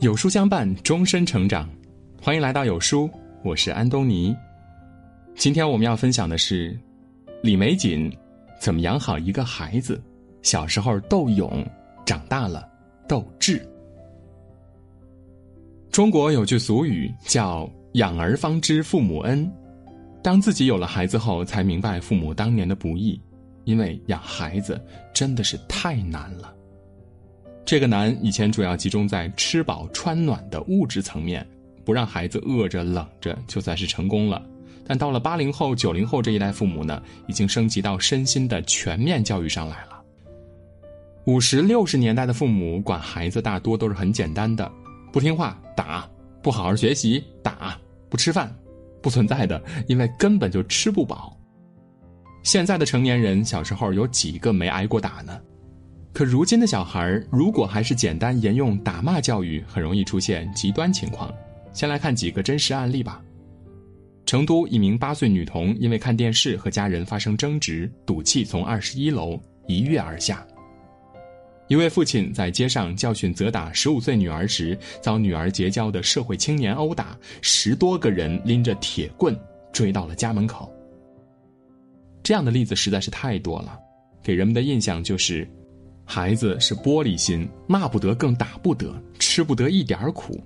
有书相伴，终身成长。欢迎来到有书，我是安东尼。今天我们要分享的是李玫瑾怎么养好一个孩子。小时候斗勇，长大了斗智。中国有句俗语叫“养儿方知父母恩”，当自己有了孩子后，才明白父母当年的不易，因为养孩子真的是太难了。这个难以前主要集中在吃饱穿暖的物质层面，不让孩子饿着冷着就算是成功了。但到了八零后、九零后这一代父母呢，已经升级到身心的全面教育上来了。五十六十年代的父母管孩子大多都是很简单的，不听话打，不好好学习打，不吃饭，不存在的，因为根本就吃不饱。现在的成年人小时候有几个没挨过打呢？可如今的小孩如果还是简单沿用打骂教育，很容易出现极端情况。先来看几个真实案例吧。成都一名八岁女童因为看电视和家人发生争执，赌气从二十一楼一跃而下。一位父亲在街上教训责打十五岁女儿时，遭女儿结交的社会青年殴打，十多个人拎着铁棍追到了家门口。这样的例子实在是太多了，给人们的印象就是。孩子是玻璃心，骂不得，更打不得，吃不得一点苦，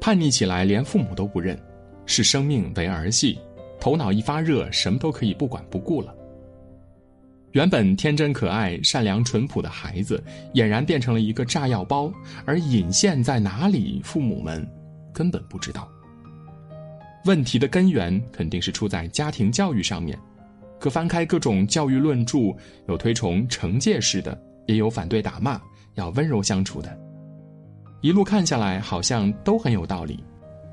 叛逆起来连父母都不认，视生命为儿戏，头脑一发热，什么都可以不管不顾了。原本天真可爱、善良淳朴的孩子，俨然变成了一个炸药包，而引线在哪里，父母们根本不知道。问题的根源肯定是出在家庭教育上面，可翻开各种教育论著，有推崇惩戒式的。也有反对打骂，要温柔相处的。一路看下来，好像都很有道理，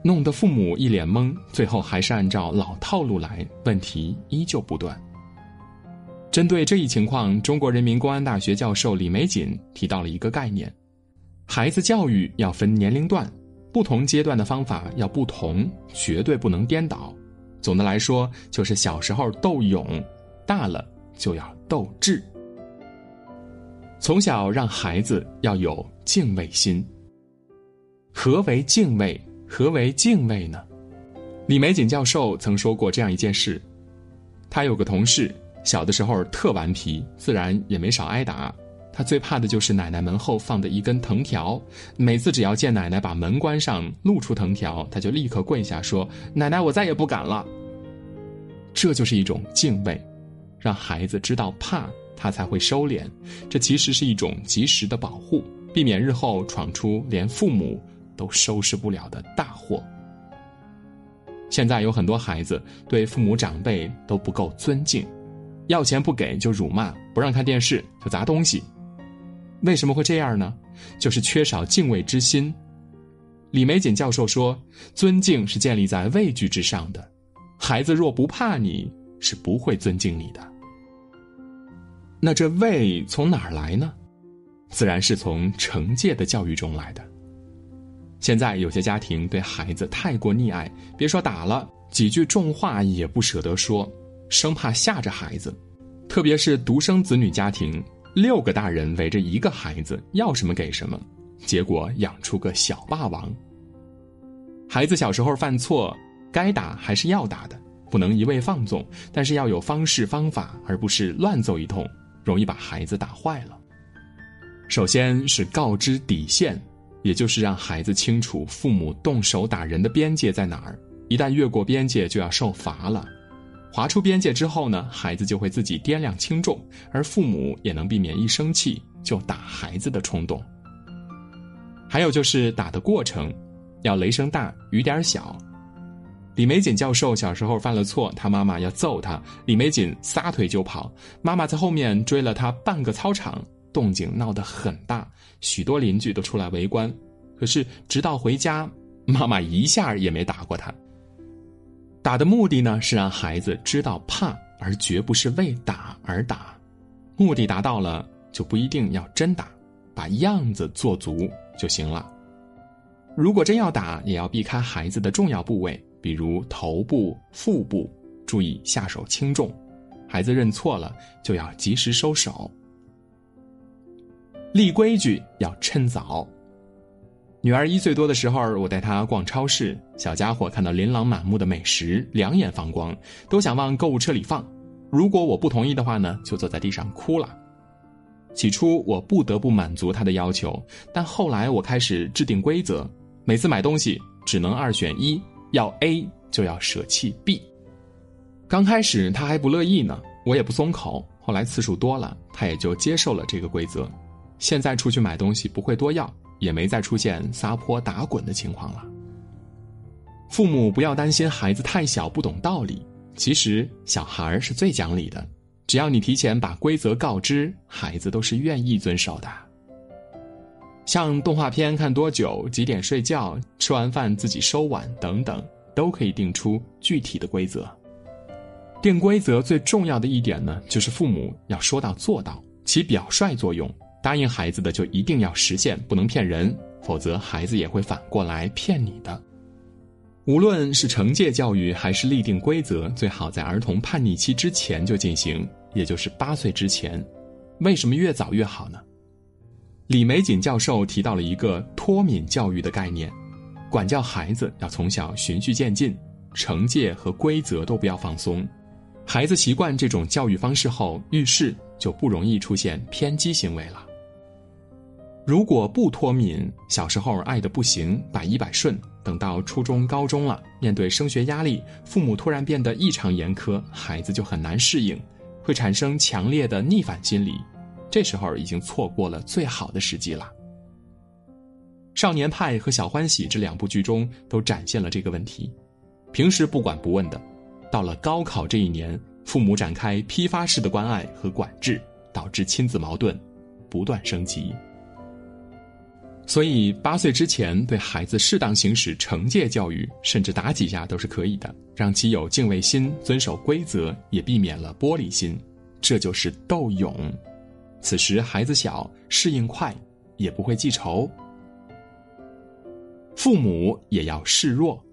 弄得父母一脸懵。最后还是按照老套路来，问题依旧不断。针对这一情况，中国人民公安大学教授李玫瑾提到了一个概念：孩子教育要分年龄段，不同阶段的方法要不同，绝对不能颠倒。总的来说，就是小时候斗勇，大了就要斗智。从小让孩子要有敬畏心。何为敬畏？何为敬畏呢？李玫瑾教授曾说过这样一件事：他有个同事，小的时候特顽皮，自然也没少挨打。他最怕的就是奶奶门后放的一根藤条，每次只要见奶奶把门关上，露出藤条，他就立刻跪下说：“奶奶，我再也不敢了。”这就是一种敬畏，让孩子知道怕。他才会收敛，这其实是一种及时的保护，避免日后闯出连父母都收拾不了的大祸。现在有很多孩子对父母长辈都不够尊敬，要钱不给就辱骂，不让看电视就砸东西。为什么会这样呢？就是缺少敬畏之心。李玫瑾教授说：“尊敬是建立在畏惧之上的，孩子若不怕你，是不会尊敬你的。”那这畏从哪儿来呢？自然是从惩戒的教育中来的。现在有些家庭对孩子太过溺爱，别说打了，几句重话也不舍得说，生怕吓着孩子。特别是独生子女家庭，六个大人围着一个孩子，要什么给什么，结果养出个小霸王。孩子小时候犯错，该打还是要打的，不能一味放纵，但是要有方式方法，而不是乱揍一通。容易把孩子打坏了。首先是告知底线，也就是让孩子清楚父母动手打人的边界在哪儿，一旦越过边界就要受罚了。划出边界之后呢，孩子就会自己掂量轻重，而父母也能避免一生气就打孩子的冲动。还有就是打的过程，要雷声大雨点小。李玫瑾教授小时候犯了错，他妈妈要揍他，李玫瑾撒腿就跑，妈妈在后面追了他半个操场，动静闹得很大，许多邻居都出来围观。可是直到回家，妈妈一下也没打过他。打的目的呢，是让孩子知道怕，而绝不是为打而打。目的达到了，就不一定要真打，把样子做足就行了。如果真要打，也要避开孩子的重要部位。比如头部、腹部，注意下手轻重。孩子认错了，就要及时收手。立规矩要趁早。女儿一岁多的时候，我带她逛超市，小家伙看到琳琅满目的美食，两眼放光，都想往购物车里放。如果我不同意的话呢，就坐在地上哭了。起初我不得不满足他的要求，但后来我开始制定规则，每次买东西只能二选一，要 A 就要舍弃 B。刚开始他还不乐意呢，我也不松口。后来次数多了，他也就接受了这个规则。现在出去买东西不会多要。也没再出现撒泼打滚的情况了。父母不要担心孩子太小不懂道理，其实小孩是最讲理的，只要你提前把规则告知孩子，都是愿意遵守的。像动画片看多久、几点睡觉、吃完饭自己收碗等等，都可以定出具体的规则。定规则最重要的一点呢，就是父母要说到做到，起表率作用。答应孩子的就一定要实现，不能骗人，否则孩子也会反过来骗你的。无论是惩戒教育还是立定规则，最好在儿童叛逆期之前就进行，也就是八岁之前。为什么越早越好呢？李玫瑾教授提到了一个脱敏教育的概念，管教孩子要从小循序渐进，惩戒和规则都不要放松。孩子习惯这种教育方式后，遇事就不容易出现偏激行为了。如果不脱敏，小时候爱的不行，百依百顺，等到初中、高中了，面对升学压力，父母突然变得异常严苛，孩子就很难适应，会产生强烈的逆反心理。这时候已经错过了最好的时机了。《少年派》和《小欢喜》这两部剧中都展现了这个问题。平时不管不问的，到了高考这一年，父母展开批发式的关爱和管制，导致亲子矛盾不断升级。所以，八岁之前对孩子适当行使惩戒教育，甚至打几下都是可以的，让其有敬畏心、遵守规则，也避免了玻璃心。这就是斗勇。此时孩子小，适应快，也不会记仇。父母也要示弱。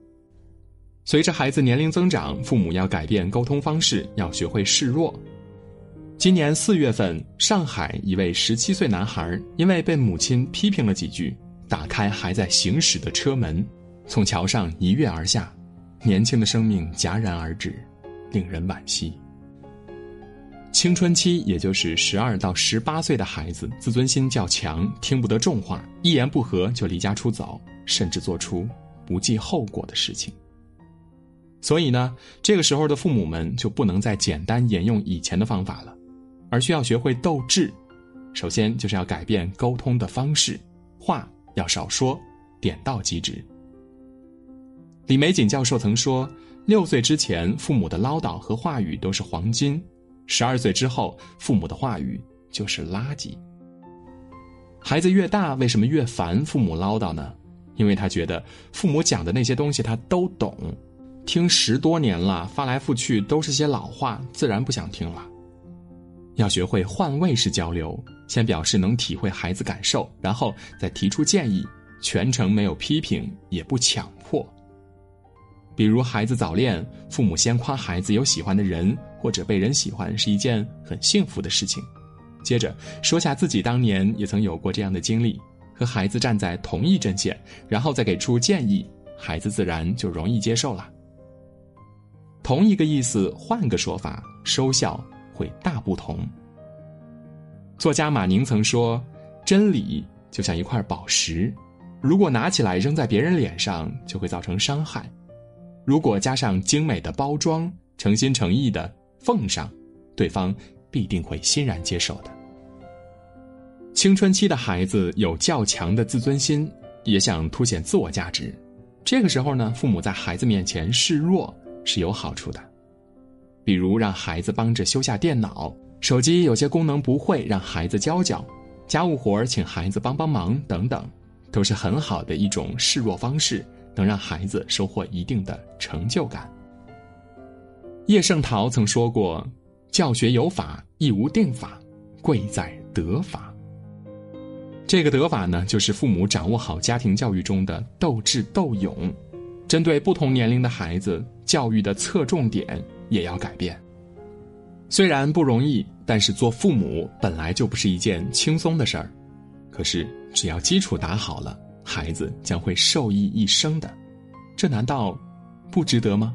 随着孩子年龄增长，父母要改变沟通方式，要学会示弱。今年四月份，上海一位十七岁男孩因为被母亲批评了几句，打开还在行驶的车门，从桥上一跃而下，年轻的生命戛然而止，令人惋惜。青春期，也就是十二到十八岁的孩子，自尊心较强，听不得重话，一言不合就离家出走，甚至做出不计后果的事情。所以呢，这个时候的父母们就不能再简单沿用以前的方法了。而需要学会斗智，首先就是要改变沟通的方式，话要少说，点到即止。李玫瑾教授曾说：“六岁之前，父母的唠叨和话语都是黄金；十二岁之后，父母的话语就是垃圾。”孩子越大，为什么越烦父母唠叨呢？因为他觉得父母讲的那些东西他都懂，听十多年了，翻来覆去都是些老话，自然不想听了。要学会换位式交流，先表示能体会孩子感受，然后再提出建议，全程没有批评，也不强迫。比如孩子早恋，父母先夸孩子有喜欢的人或者被人喜欢是一件很幸福的事情，接着说下自己当年也曾有过这样的经历，和孩子站在同一阵线，然后再给出建议，孩子自然就容易接受了。同一个意思，换个说法，收效。会大不同。作家马宁曾说：“真理就像一块宝石，如果拿起来扔在别人脸上，就会造成伤害；如果加上精美的包装，诚心诚意的奉上，对方必定会欣然接受的。”青春期的孩子有较强的自尊心，也想凸显自我价值，这个时候呢，父母在孩子面前示弱是有好处的。比如让孩子帮着修下电脑，手机有些功能不会，让孩子教教；家务活请孩子帮帮忙等等，都是很好的一种示弱方式，能让孩子收获一定的成就感。叶圣陶曾说过：“教学有法，亦无定法，贵在得法。”这个得法呢，就是父母掌握好家庭教育中的斗智斗勇，针对不同年龄的孩子，教育的侧重点。也要改变，虽然不容易，但是做父母本来就不是一件轻松的事儿。可是只要基础打好了，孩子将会受益一生的，这难道不值得吗？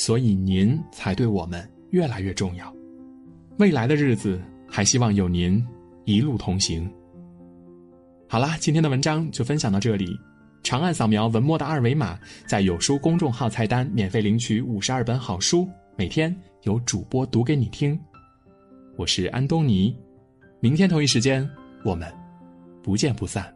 所以您才对我们越来越重要。未来的日子，还希望有您一路同行。好啦，今天的文章就分享到这里。长按扫描文末的二维码，在有书公众号菜单免费领取五十二本好书，每天有主播读给你听。我是安东尼，明天同一时间，我们不见不散。